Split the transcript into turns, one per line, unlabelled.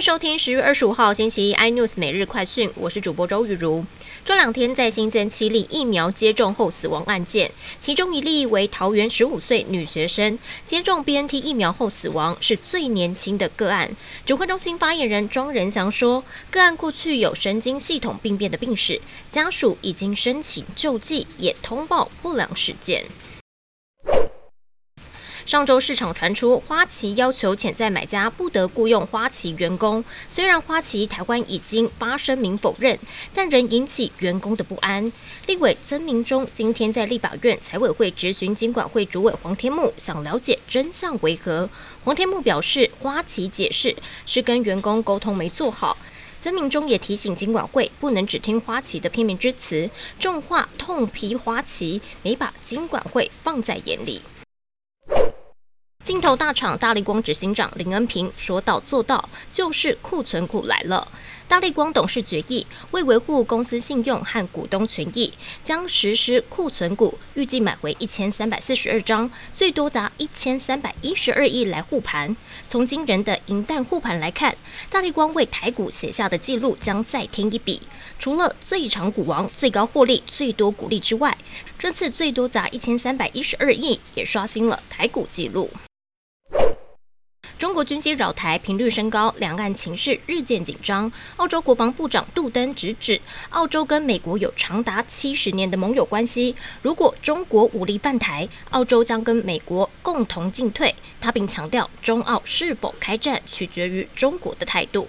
收听十月二十五号星期一 iNews 每日快讯，我是主播周玉如。这两天在新增七例疫苗接种后死亡案件，其中一例为桃园十五岁女学生接种 BNT 疫苗后死亡，是最年轻的个案。指挥中心发言人庄仁祥说，个案过去有神经系统病变的病史，家属已经申请救济，也通报不良事件。上周市场传出花旗要求潜在买家不得雇佣花旗员工，虽然花旗台湾已经发声明否认，但仍引起员工的不安。立委曾明忠今天在立法院财委会质询经管会主委黄天木，想了解真相为何。黄天木表示，花旗解释是跟员工沟通没做好。曾明忠也提醒经管会不能只听花旗的片面之词，重话痛批花旗没把经管会放在眼里。镜头大厂大力光执行长林恩平说到做到，就是库存股来了。大力光董事决议，为维护公司信用和股东权益，将实施库存股，预计买回一千三百四十二张，最多砸一千三百一十二亿来护盘。从惊人的银弹护盘来看，大力光为台股写下的记录将再添一笔。除了最长股王、最高获利、最多股利之外，这次最多砸一千三百一十二亿，也刷新了台股纪录。中国军机扰台频率升高，两岸情势日渐紧张。澳洲国防部长杜登直指，澳洲跟美国有长达七十年的盟友关系，如果中国武力犯台，澳洲将跟美国共同进退。他并强调，中澳是否开战取决于中国的态度。